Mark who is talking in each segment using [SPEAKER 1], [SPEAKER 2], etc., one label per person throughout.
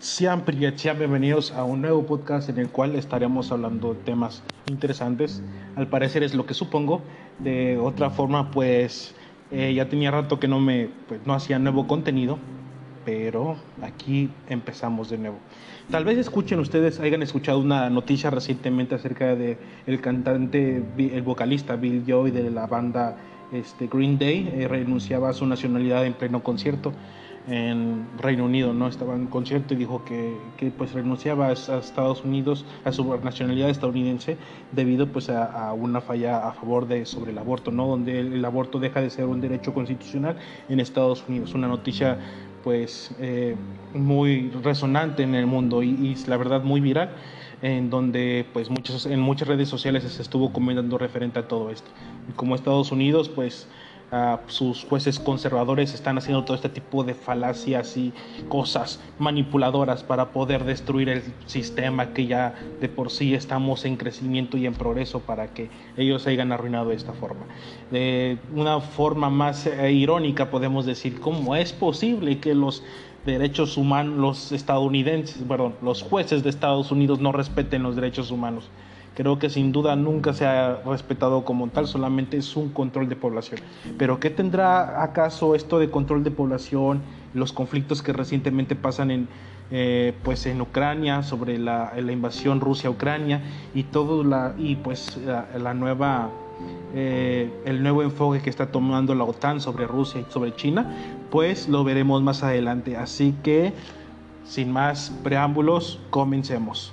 [SPEAKER 1] Sean, sean bienvenidos a un nuevo podcast en el cual estaremos hablando de temas interesantes. Al parecer es lo que supongo. De otra forma, pues eh, ya tenía rato que no me pues, no hacía nuevo contenido, pero aquí empezamos de nuevo. Tal vez escuchen ustedes, hayan escuchado una noticia recientemente acerca de el cantante, el vocalista Bill Joy de la banda este, Green Day, eh, renunciaba a su nacionalidad en pleno concierto en Reino Unido, ¿no? Estaba en concierto y dijo que, que pues renunciaba a, Estados Unidos, a su nacionalidad estadounidense, debido pues a, una falla a favor de sobre el aborto, ¿no? Donde el, aborto deja de ser un derecho constitucional en Estados Unidos. Una noticia pues eh, muy resonante en el mundo y, la verdad muy viral en donde pues muchos en muchas redes sociales se estuvo comentando referente a todo esto. Como Estados Unidos pues sus jueces conservadores están haciendo todo este tipo de falacias y cosas manipuladoras para poder destruir el sistema que ya de por sí estamos en crecimiento y en progreso para que ellos hayan arruinado de esta forma. De una forma más eh, irónica podemos decir cómo es posible que los derechos humanos, los estadounidenses, perdón, los jueces de Estados Unidos no respeten los derechos humanos creo que sin duda nunca se ha respetado como tal, solamente es un control de población. Pero ¿qué tendrá acaso esto de control de población, los conflictos que recientemente pasan en, eh, pues en Ucrania, sobre la, invasión Rusia-Ucrania y todo la, y pues la, nueva... Eh, el nuevo enfoque que está tomando la OTAN sobre Rusia y sobre China, pues lo veremos más adelante. Así que, sin más preámbulos, comencemos.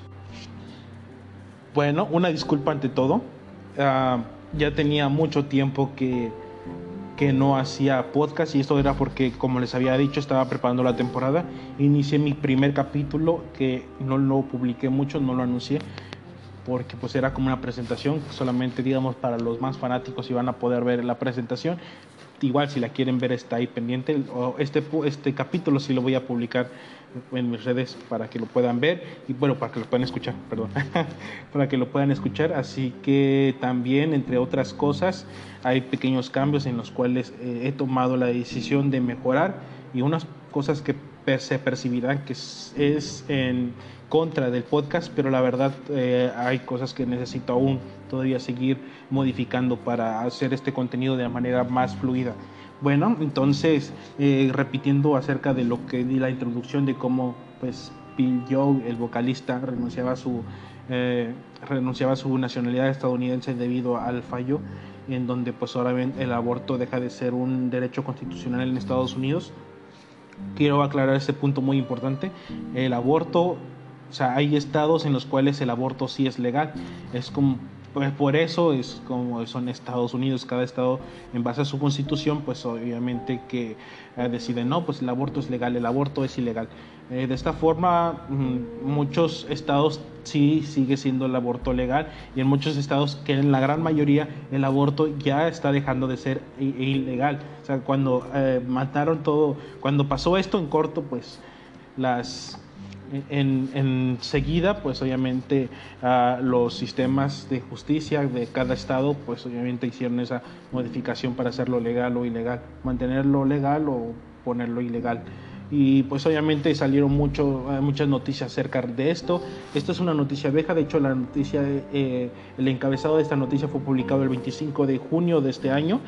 [SPEAKER 1] Bueno, una disculpa ante todo. Ah, ya tenía mucho tiempo que, que no hacía podcast y esto era porque, como les había dicho, estaba preparando la temporada. Inicié mi primer capítulo que no lo publiqué mucho, no lo anuncié porque pues era como una presentación solamente digamos para los más fanáticos iban a poder ver la presentación igual si la quieren ver está ahí pendiente. Este este capítulo sí lo voy a publicar en mis redes para que lo puedan ver. Y bueno, para que lo puedan escuchar, perdón, para que lo puedan escuchar. Así que también, entre otras cosas, hay pequeños cambios en los cuales eh, he tomado la decisión de mejorar. Y unas cosas que se percibirán que es, en contra del podcast, pero la verdad eh, hay cosas que necesito aún todavía seguir modificando para hacer este contenido de manera más fluida. Bueno, entonces, eh, repitiendo acerca de lo que di la introducción de cómo pues Bill Joe, el vocalista, renunciaba a su eh, renunciaba a su nacionalidad estadounidense debido al fallo en donde pues ahora el aborto deja de ser un derecho constitucional en Estados Unidos. Quiero aclarar este punto muy importante. El aborto, o sea, hay estados en los cuales el aborto sí es legal. Es como pues por eso es como son Estados Unidos, cada estado en base a su constitución, pues obviamente que eh, decide, no, pues el aborto es legal, el aborto es ilegal. Eh, de esta forma, mm, muchos estados sí sigue siendo el aborto legal y en muchos estados, que en la gran mayoría, el aborto ya está dejando de ser ilegal. O sea, cuando eh, mataron todo, cuando pasó esto en corto, pues las en, enseguida, pues obviamente los sistemas de justicia de cada estado, pues obviamente hicieron esa modificación para hacerlo legal o ilegal, mantenerlo legal o ponerlo ilegal. Y pues obviamente salieron mucho, eh, muchas noticias acerca de esto. Esto es una noticia vieja, de hecho la noticia, eh, el encabezado de esta noticia fue publicado el 25 de junio de este año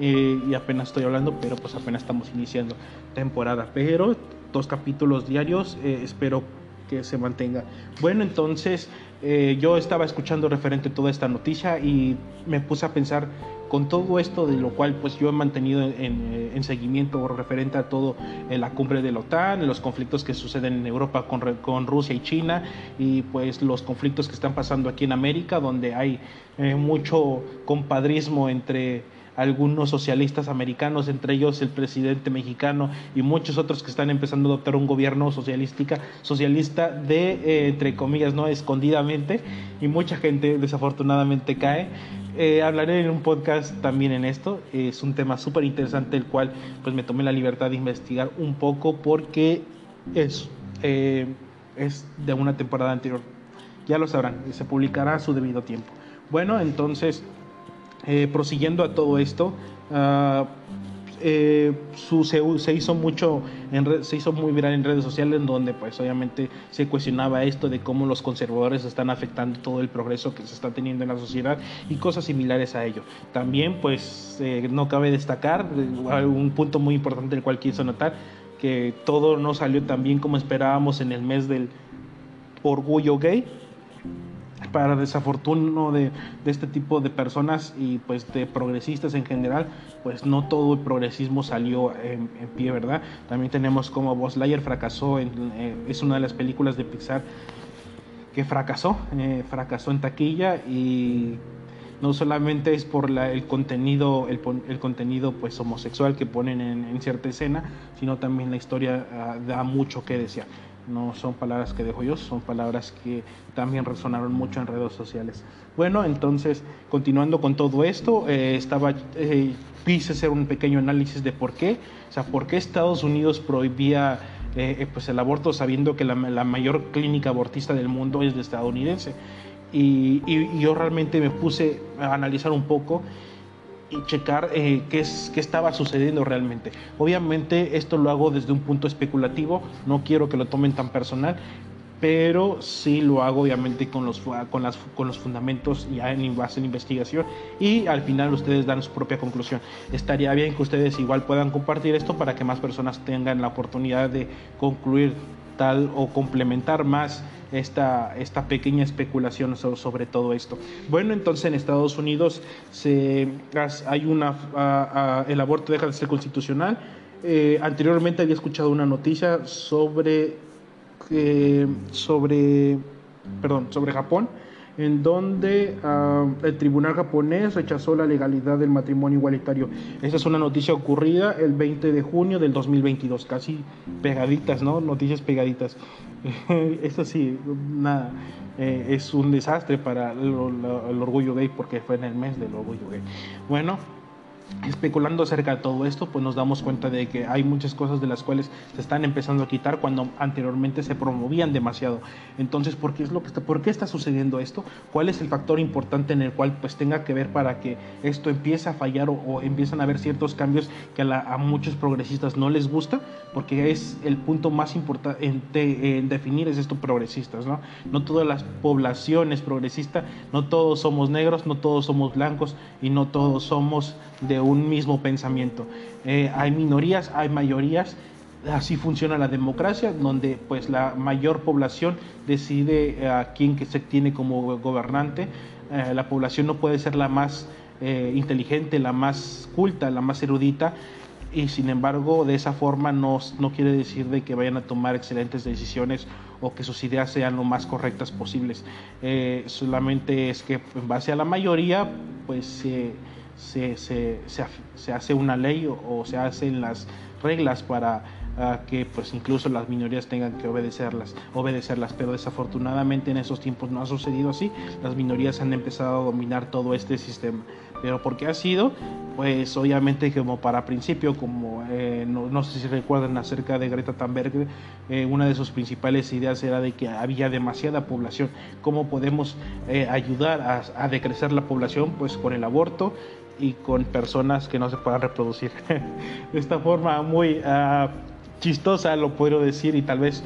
[SPEAKER 1] eh, y apenas estoy hablando, pero pues apenas estamos iniciando temporada. Pero dos capítulos diarios, eh, espero que se mantenga. Bueno, entonces eh, yo estaba escuchando referente a toda esta noticia y me puse a pensar con todo esto de lo cual pues yo he mantenido en, eh, en seguimiento referente a todo en la cumbre de la OTAN, los conflictos que suceden en Europa con, Rusia y China y pues los conflictos que están pasando aquí en América donde hay mucho compadrismo entre algunos socialistas americanos, entre ellos el presidente mexicano y muchos otros que están empezando a adoptar un gobierno socialística, socialista de, eh, entre comillas, no escondidamente, y mucha gente desafortunadamente cae. Eh, hablaré en un podcast también en esto. Es un tema súper interesante, el cual pues me tomé la libertad de investigar un poco porque es, eh, es de una temporada anterior. Ya lo sabrán, se publicará a su debido tiempo. Bueno, entonces eh, prosiguiendo a todo esto, ah, eh, se, hizo mucho en se hizo muy viral en redes sociales en donde pues obviamente se cuestionaba esto de cómo los conservadores están afectando todo el progreso que se está teniendo en la sociedad y cosas similares a ello. También pues eh, no cabe destacar un punto muy importante el cual quiso notar que todo no salió tan bien como esperábamos en el mes del orgullo gay para desafortuno de, de, este tipo de personas y pues de progresistas en general, pues no todo el progresismo salió en, pie, ¿verdad? También tenemos como Buzz Lightyear fracasó, en, eh, es una de las películas de Pixar que fracasó, eh, fracasó en taquilla y no solamente es por el contenido el, el, contenido pues homosexual que ponen en, cierta escena sino también la historia uh, da mucho que desear no son palabras que dejo yo, son palabras que también resonaron mucho en redes sociales. Bueno, entonces, continuando con todo esto, eh, estaba, eh, quise hacer un pequeño análisis de por qué, o sea, por qué Estados Unidos prohibía eh, eh pues el aborto sabiendo que la, la, mayor clínica abortista del mundo es de estadounidense. Y, y, yo realmente me puse a analizar un poco y checar eh, qué, es, qué estaba sucediendo realmente. Obviamente esto lo hago desde un punto especulativo, no quiero que lo tomen tan personal, pero sí lo hago obviamente con los, con las, con los fundamentos ya en base en investigación y al final ustedes dan su propia conclusión. Estaría bien que ustedes igual puedan compartir esto para que más personas tengan la oportunidad de concluir tal o complementar más esta, esta pequeña especulación sobre, todo esto. Bueno, entonces en Estados Unidos se, hay una, el aborto deja de ser constitucional. Eh, anteriormente había escuchado una noticia sobre, eh, sobre, perdón, sobre Japón en donde uh, el tribunal japonés rechazó la legalidad del matrimonio igualitario. Esa es una noticia ocurrida el 20 de junio del 2022, casi pegaditas, ¿no? Noticias pegaditas. Eso sí, nada, eh, es un desastre para el, el orgullo gay porque fue en el mes del orgullo gay. Bueno, especulando acerca de todo esto, pues nos damos cuenta de que hay muchas cosas de las cuales se están empezando a quitar cuando anteriormente se promovían demasiado. Entonces, ¿por qué es lo que está, por qué está sucediendo esto? ¿Cuál es el factor importante en el cual pues tenga que ver para que esto empiece a fallar o, empiezan a haber ciertos cambios que a, muchos progresistas no les gusta? Porque es el punto más importante en, en, definir es esto progresistas, ¿no? No todas las poblaciones progresistas, no todos somos negros, no todos somos blancos y no todos somos de un mismo pensamiento. Eh, hay minorías, hay mayorías, así funciona la democracia, donde pues la mayor población decide eh, a quién que se tiene como gobernante. Eh, la población no puede ser la más inteligente, la más culta, la más erudita, y sin embargo de esa forma no, no quiere decir de que vayan a tomar excelentes decisiones o que sus ideas sean lo más correctas posibles. Solamente es que en base a la mayoría, pues se, se, se, hace una ley o, se hacen las reglas para uh, que pues incluso las minorías tengan que obedecerlas, obedecerlas, pero desafortunadamente en esos tiempos no ha sucedido así, las minorías han empezado a dominar todo este sistema. Pero ¿por qué ha sido? Pues obviamente como para principio, como eh, no, no, sé si recuerdan acerca de Greta Thunberg, eh, una de sus principales ideas era de que había demasiada población. ¿Cómo podemos eh, ayudar a, a decrecer la población? Pues con el aborto y con personas que no se puedan reproducir. de esta forma muy uh, chistosa lo puedo decir y tal vez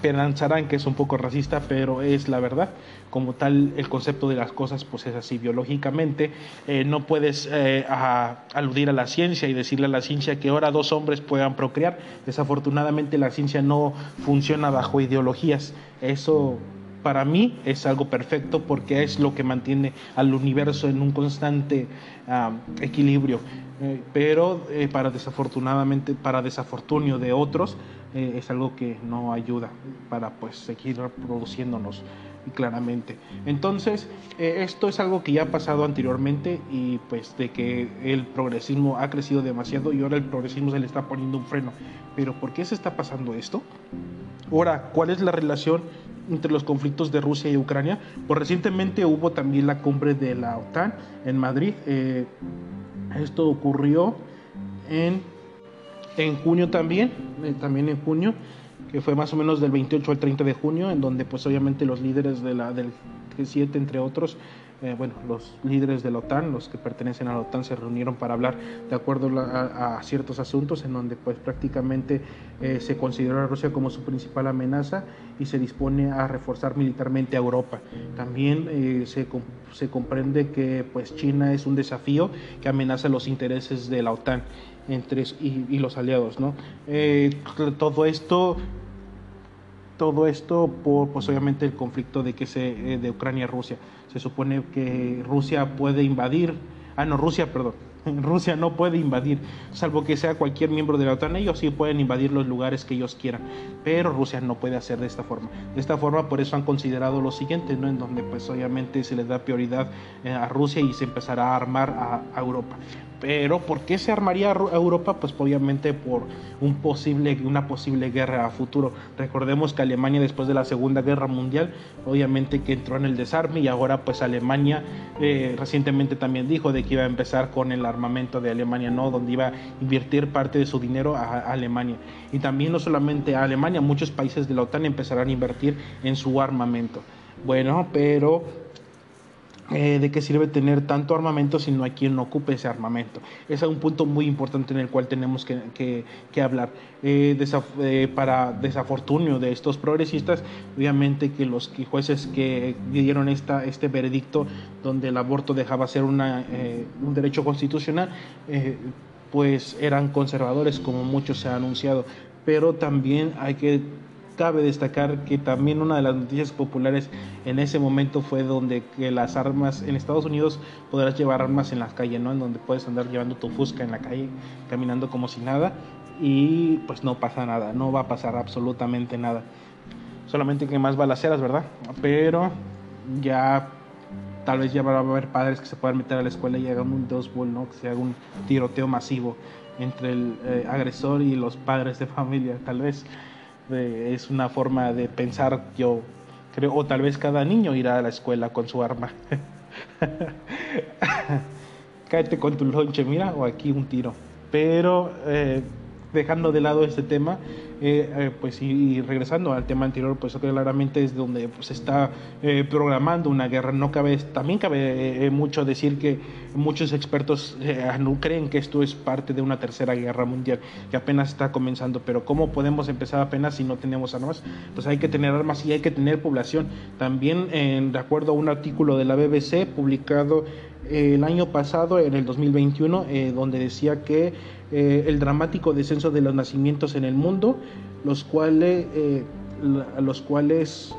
[SPEAKER 1] pensarán que es un poco racista, pero es la verdad. Como tal, el concepto de las cosas pues es así biológicamente. Eh, no puedes eh, a, aludir a la ciencia y decirle a la ciencia que ahora dos hombres puedan procrear. Desafortunadamente la ciencia no funciona bajo ideologías. Eso para mí es algo perfecto porque es lo que mantiene al universo en un constante equilibrio. Eh, pero eh, para desafortunadamente, para desafortunio de otros, eh, es algo que no ayuda para pues seguir reproduciéndonos claramente. Entonces, esto es algo que ya ha pasado anteriormente y pues de que el progresismo ha crecido demasiado y ahora el progresismo se le está poniendo un freno. Pero ¿por qué se está pasando esto? Ahora, ¿cuál es la relación entre los conflictos de Rusia y Ucrania? Pues recientemente hubo también la cumbre de la OTAN en Madrid. Eh, esto ocurrió en, en junio también, eh, también en junio que fue más o menos del 28 al 30 de junio, en donde pues obviamente los líderes de la, del G7, entre otros, eh, bueno, los líderes de la OTAN, los que pertenecen a la OTAN, se reunieron para hablar de acuerdo a, ciertos asuntos en donde pues prácticamente eh, se considera a Rusia como su principal amenaza y se dispone a reforzar militarmente a Europa. También eh, se, se, comprende que pues China es un desafío que amenaza los intereses de la OTAN entre, y, y los aliados. ¿no? todo esto todo esto por pues obviamente el conflicto de que se de Ucrania Rusia se supone que Rusia puede invadir, ah no, Rusia, perdón, Rusia no puede invadir, salvo que sea cualquier miembro de la OTAN, ellos sí pueden invadir los lugares que ellos quieran, pero Rusia no puede hacer de esta forma. De esta forma, por eso han considerado lo siguiente, ¿no? En donde pues obviamente se le da prioridad eh, a Rusia y se empezará a armar a Europa. Pero ¿por qué se armaría Europa? Pues obviamente por un posible, una posible guerra a futuro. Recordemos que Alemania después de la Segunda Guerra Mundial, obviamente que entró en el desarme y ahora pues Alemania eh, recientemente también dijo de que iba a empezar con el armamento de Alemania, ¿no? Donde iba a invertir parte de su dinero a Alemania. Y también no solamente a Alemania, muchos países de la OTAN empezarán a invertir en su armamento. Bueno, pero eh, de qué sirve tener tanto armamento si no hay quien ocupe ese armamento. Es un punto muy importante en el cual tenemos que, hablar. Eh, eh, para desafortunio de estos progresistas, obviamente que los jueces que dieron esta, este veredicto donde el aborto dejaba ser una, un derecho constitucional, pues eran conservadores como muchos se ha anunciado. Pero también hay que cabe destacar que también una de las noticias populares en ese momento fue donde que las armas en Estados Unidos podrás llevar armas en las calles, ¿no? En donde puedes andar llevando tu fusca en la calle, caminando como si nada y pues no pasa nada, no va a pasar absolutamente nada. Solamente que más balaceras, ¿verdad? Pero ya tal vez ya va a haber padres que se puedan meter a la escuela y hagan un dos ¿no? Que se haga un tiroteo masivo entre el eh, agresor y los padres de familia, tal vez es una forma de pensar, yo creo, o tal vez cada niño irá a la escuela con su arma. Cáete con tu lonche, mira, o aquí un tiro. Pero eh, dejando de lado este tema, eh, eh, pues y, regresando al tema anterior, pues claramente es donde pues, se está eh, programando una guerra. No cabe, también cabe mucho decir que muchos expertos no creen que esto es parte de una tercera guerra mundial que apenas está comenzando. Pero cómo podemos empezar apenas si no tenemos armas? Pues hay que tener armas y hay que tener población. También, de acuerdo a un artículo de la BBC publicado el año pasado, en el 2021, donde decía que eh, el dramático descenso de los nacimientos en el mundo, los cuales, eh, los cuales,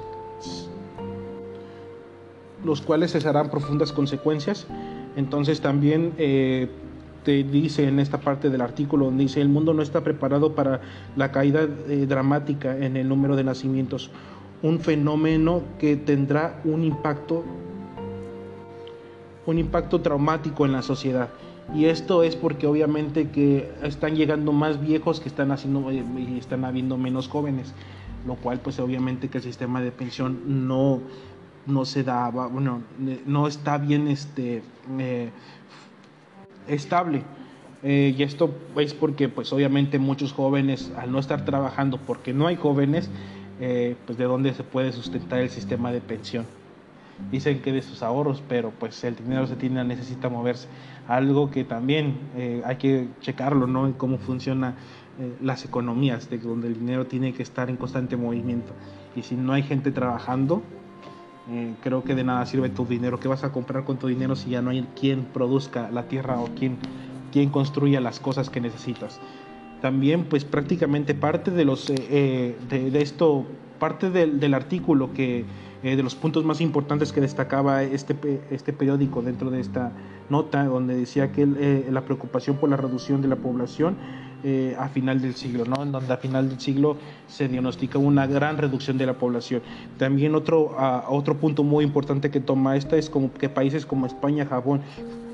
[SPEAKER 1] los cuales cesarán profundas consecuencias. Entonces también eh, te dice en esta parte del artículo donde dice el mundo no está preparado para la caída dramática en el número de nacimientos, un fenómeno que tendrá un impacto un impacto traumático en la sociedad y esto es porque obviamente que están llegando más viejos que están haciendo eh, y están habiendo menos jóvenes, lo cual pues obviamente que el sistema de pensión no, no se da, bueno, no está bien este, eh, estable. Eh, y esto es porque pues obviamente muchos jóvenes al no estar trabajando porque no hay jóvenes, pues de dónde se puede sustentar el sistema de pensión dicen que de sus ahorros, pero pues el dinero se tiene, necesita moverse. Algo que también eh, hay que checarlo, ¿no? En cómo funcionan eh, las economías, de donde el dinero tiene que estar en constante movimiento. Y si no hay gente trabajando, eh, creo que de nada sirve tu dinero. ¿Qué vas a comprar con tu dinero si ya no hay quien produzca la tierra o quien, quien construya las cosas que necesitas? También, pues prácticamente parte de los de, de, esto, parte del, del artículo que eh, de los puntos más importantes que destacaba este, este periódico dentro de esta nota, donde decía que eh, la preocupación por la reducción de la población eh, a final del siglo, ¿no? en donde a final del siglo se diagnostica una gran reducción de la población. También otro, otro punto muy importante que toma esta es como que países como España, Japón,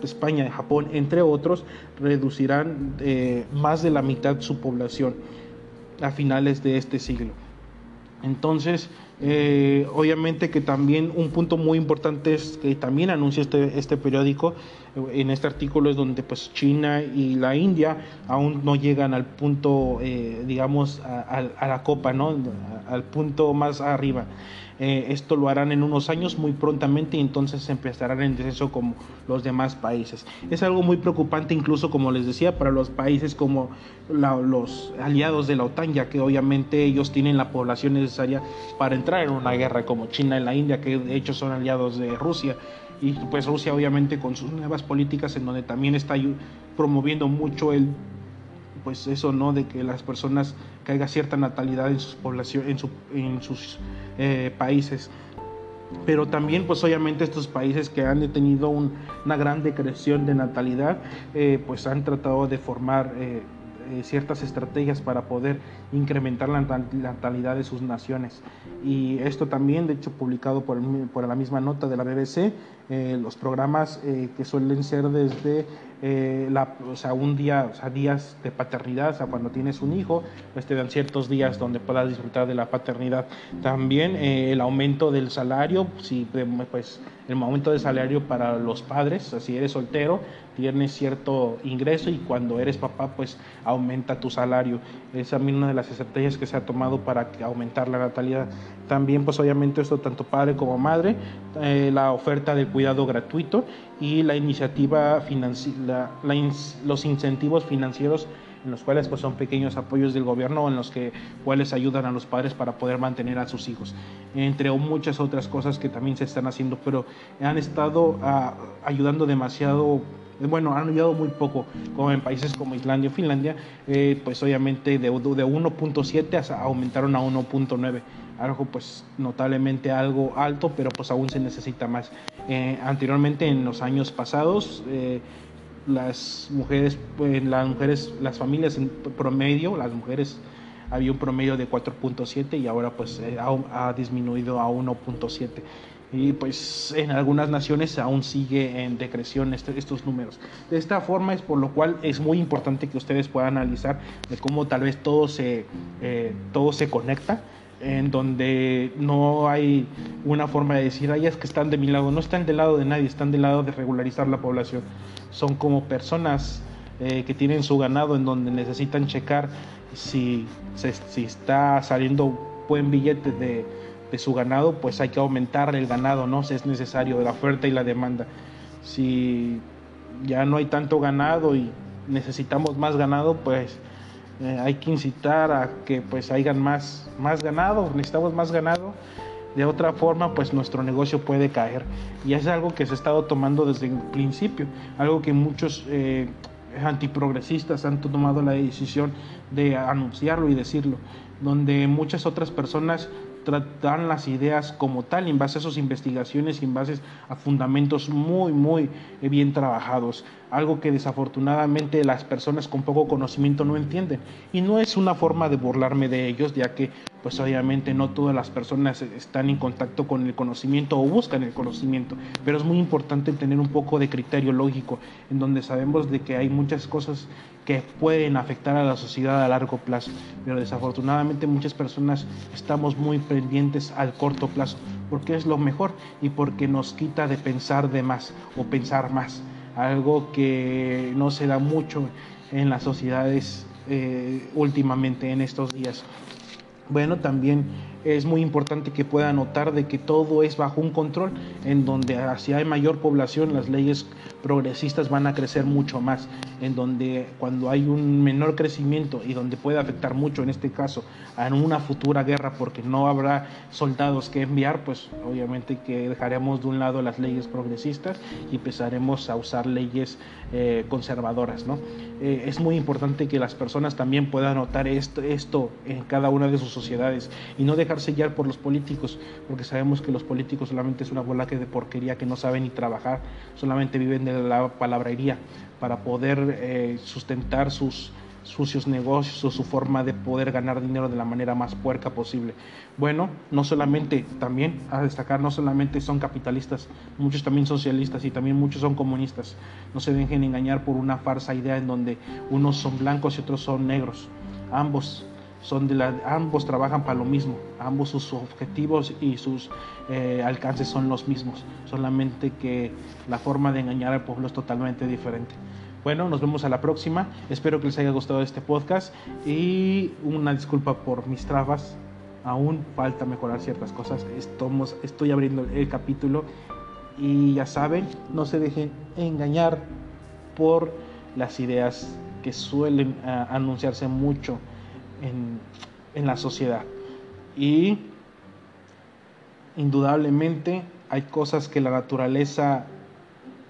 [SPEAKER 1] España Japón, entre otros, reducirán más de la mitad su población a finales de este siglo. Entonces, eh, obviamente que también un punto muy importante es que también anuncia este, este periódico En este artículo es donde pues China y la India aún no llegan al punto, eh, digamos, a, la copa, ¿no? Al punto más arriba. Eh, esto lo harán en unos años muy prontamente y entonces empezarán en descenso como los demás países. Es algo muy preocupante incluso, como les decía, para los países como los aliados de la OTAN, ya que obviamente ellos tienen la población necesaria para entrar en una guerra como China y la India, que de hecho son aliados de Rusia. Y pues Rusia obviamente con sus nuevas políticas en donde también está promoviendo mucho el pues eso, ¿no? De que las personas caiga cierta natalidad en sus poblaciones, en, sus eh, países. Pero también, pues obviamente estos países que han tenido una gran decreción de natalidad, eh, pues han tratado de formar eh, ciertas estrategias para poder incrementar la natalidad de sus naciones. Y esto también, de hecho, publicado por, por la misma nota de la BBC, los programas que suelen ser desde eh, la, o sea, un día, o sea, días de paternidad, o sea, cuando tienes un hijo, pues te dan ciertos días donde puedas disfrutar de la paternidad. También eh, el aumento del salario, si, pues el aumento del salario para los padres, o si eres soltero, tienes cierto ingreso y cuando eres papá, pues aumenta tu salario. Esa es una de las estrategias que se ha tomado para aumentar la natalidad. También, pues obviamente esto tanto padre como madre, eh, la oferta del cuidado gratuito y la iniciativa financiera, los incentivos financieros en los cuales pues, son pequeños apoyos del gobierno en los que cuales ayudan a los padres para poder mantener a sus hijos, entre muchas otras cosas que también se están haciendo, pero han estado ah, ayudando demasiado bueno, han ayudado muy poco, como en países como Islandia o Finlandia, eh, pues obviamente de, de 1.7 aumentaron a 1.9 algo pues notablemente algo alto, pero pues aún se necesita más. Eh, anteriormente en los años pasados eh, las mujeres, pues, las mujeres, las familias en promedio, las mujeres había un promedio de 4.7 y ahora pues eh, ha, disminuido a 1.7 y pues en algunas naciones aún sigue en decreción este, estos números. De esta forma es por lo cual es muy importante que ustedes puedan analizar de cómo tal vez todo se, todo se conecta en donde no hay una forma de decir, ay, es que están de mi lado, no están del lado de nadie, están del lado de regularizar la población. Son como personas eh, que tienen su ganado en donde necesitan checar si, si está saliendo buen billete de, de, su ganado, pues hay que aumentar el ganado, ¿no? Si es necesario, la oferta y la demanda. Si ya no hay tanto ganado y necesitamos más ganado, pues eh, hay que incitar a que pues hayan más, más ganado, necesitamos más ganado. De otra forma, pues nuestro negocio puede caer. Y es algo que se ha estado tomando desde el principio, algo que muchos eh, antiprogresistas han tomado la decisión de anunciarlo y decirlo, donde muchas otras personas tratan las ideas como tal, en base a sus investigaciones y en base a fundamentos muy, muy bien trabajados. Algo que desafortunadamente las personas con poco conocimiento no entienden. Y no es una forma de burlarme de ellos, ya que pues obviamente no todas las personas están en contacto con el conocimiento o buscan el conocimiento, pero es muy importante tener un poco de criterio lógico, en donde sabemos de que hay muchas cosas que pueden afectar a la sociedad a largo plazo, pero desafortunadamente muchas personas estamos muy al corto plazo, porque es lo mejor y porque nos quita de pensar de más o pensar más, algo que no se da mucho en las sociedades eh, últimamente en estos días. Bueno, también es muy importante que pueda notar de que todo es bajo un control, en donde si hay mayor población las leyes progresistas van a crecer mucho más, en donde cuando hay un menor crecimiento y donde puede afectar mucho, en este caso, a una futura guerra porque no habrá soldados que enviar, pues obviamente que dejaremos de un lado las leyes progresistas y empezaremos a usar leyes eh, conservadoras, ¿no? Eh, es muy importante que las personas también puedan notar esto, esto en cada una de sus sociedades y no sellar por los políticos, porque sabemos que los políticos solamente es una bola de porquería que no saben ni trabajar, solamente viven de la palabrería para poder eh, sustentar sus sucios negocios o su forma de poder ganar dinero de la manera más puerca posible. Bueno, no solamente, también a destacar, no solamente son capitalistas, muchos también socialistas y también muchos son comunistas. No se dejen engañar por una farsa idea en donde unos son blancos y otros son negros. Ambos son de la, ambos trabajan para lo mismo, ambos sus objetivos y sus eh, alcances son los mismos, solamente que la forma de engañar al pueblo es totalmente diferente. Bueno, nos vemos a la próxima. Espero que les haya gustado este podcast y una disculpa por mis trabas. Aún falta mejorar ciertas cosas. Estamos, estoy abriendo el capítulo y ya saben, no se dejen engañar por las ideas que suelen uh, anunciarse mucho en, la sociedad. Y indudablemente hay cosas que la naturaleza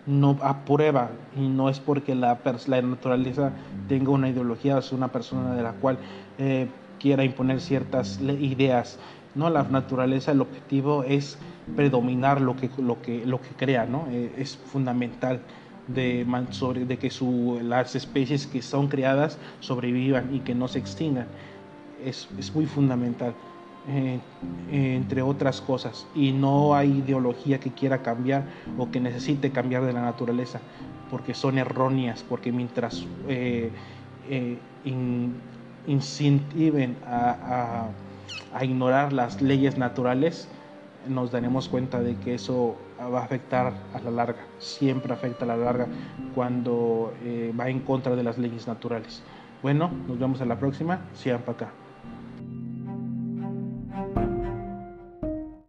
[SPEAKER 1] no aprueba y no es porque la, la naturaleza tenga una ideología o sea una persona de la cual eh, quiera imponer ciertas ideas. No, la naturaleza, el objetivo es predominar lo que, lo que, lo que crea, ¿no? Eh, es fundamental de, sobre, de que su, las especies que son creadas sobrevivan y que no se extingan. Es, es muy fundamental. Eh, entre otras cosas, y no hay ideología que quiera cambiar o que necesite cambiar de la naturaleza, porque son erróneas, porque mientras eh, eh, in, incentiven a, a, a, ignorar las leyes naturales, nos daremos cuenta de que eso va a afectar a la larga, siempre afecta a la larga cuando eh, va en contra de las leyes naturales. Bueno, nos vemos a la próxima, sigan para acá.